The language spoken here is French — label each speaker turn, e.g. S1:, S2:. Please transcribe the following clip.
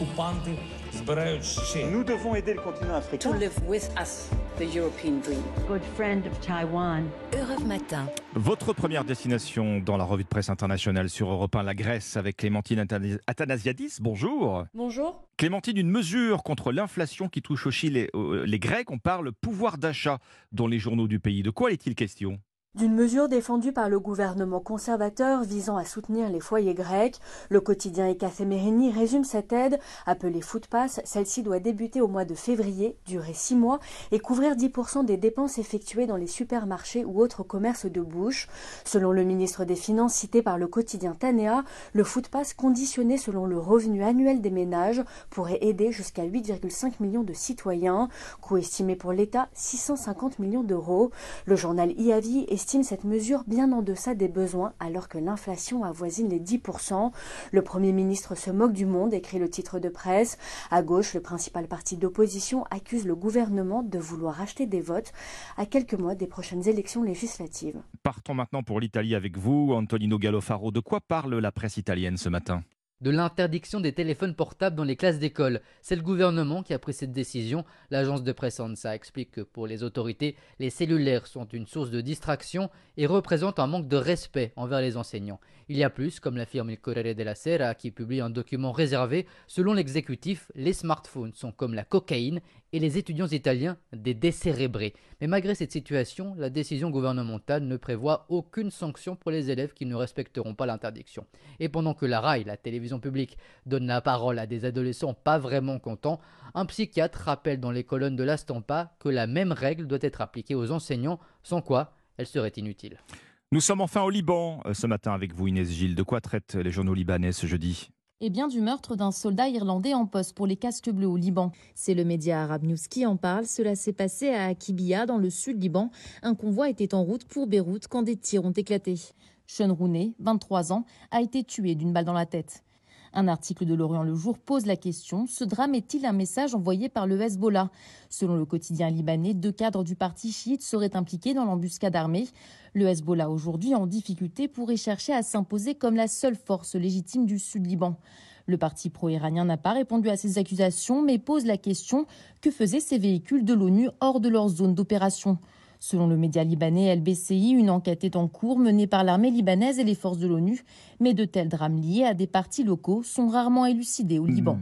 S1: окупанти збирають ще.
S2: Nous devons aider le continent africain.
S3: to live with us the European dream.
S4: good friend of Taiwan.
S5: Europe Matin.
S6: Votre première destination dans la revue de presse internationale sur Europe 1, la Grèce, avec Clémentine Athana- Athanasiadis. Bonjour.
S7: Bonjour.
S6: Clémentine, une mesure contre l'inflation qui touche aussi les, euh, les Grecs. On parle pouvoir d'achat dans les journaux du pays. De quoi est-il question
S7: D'une mesure défendue par le gouvernement conservateur visant à soutenir les foyers grecs, le quotidien Ekathemerini résume cette aide, appelée Food Pass. Celle-ci doit débuter au mois de février, durer six mois et couvrir 10% des dépenses effectuées dans les supermarchés ou autres commerces de bouche. Selon le ministre des Finances cité par le quotidien Tanea, le Food Pass conditionné selon le revenu annuel des ménages pourrait aider jusqu'à 8,5 millions de citoyens, coût estimé pour l'État 650 millions d'euros. Le journal IAVI estime cette mesure bien en deçà des besoins alors que l'inflation avoisine les 10%. Le Premier ministre se moque du monde, écrit le titre de presse. À gauche, le principal parti d'opposition accuse le gouvernement de vouloir acheter des votes à quelques mois des prochaines élections législatives.
S6: Partons maintenant pour l'Italie avec vous, Antonino Gallofaro. De quoi parle la presse italienne ce matin?
S8: De l'interdiction des téléphones portables dans les classes d'école. C'est le gouvernement qui a pris cette décision. L'agence de presse ANSA explique que pour les autorités, les cellulaires sont une source de distraction et représentent un manque de respect envers les enseignants. Il y a plus, comme l'affirme il Corriere della Sera, qui publie un document réservé. Selon l'exécutif, les smartphones sont comme la cocaïne et les étudiants italiens des décérébrés. Mais malgré cette situation, la décision gouvernementale ne prévoit aucune sanction pour les élèves qui ne respecteront pas l'interdiction. Et pendant que la RAI, la télévision publique, donne la parole à des adolescents pas vraiment contents, un psychiatre rappelle dans les colonnes de la Stampa que la même règle doit être appliquée aux enseignants, sans quoi elle serait inutile.
S6: Nous sommes enfin au Liban euh, ce matin avec vous, Inès Gilles. De quoi traitent les journaux libanais ce jeudi?
S9: Et bien du meurtre d'un soldat irlandais en poste pour les casques bleus au Liban. C'est le média arabe News qui en parle. Cela s'est passé à Akibia, dans le sud Liban. Un convoi était en route pour Beyrouth quand des tirs ont éclaté. Sean Rooney, 23 ans, a été tué d'une balle dans la tête. Un article de Lorient Le Jour pose la question ce drame est-il un message envoyé par le Hezbollah? Selon le quotidien libanais, deux cadres du parti chiite seraient impliqués dans l'embuscade armée. Le Hezbollah, aujourd'hui en difficulté, pourrait chercher à s'imposer comme la seule force légitime du sud Liban. Le parti pro-iranien n'a pas répondu à ces accusations, mais pose la question que faisaient ces véhicules de l'ONU hors de leur zone d'opération? Selon le média libanais LBCI, une enquête est en cours menée par l'armée libanaise et les forces de l'ONU, mais de tels drames liés à des partis locaux sont rarement élucidés au Liban.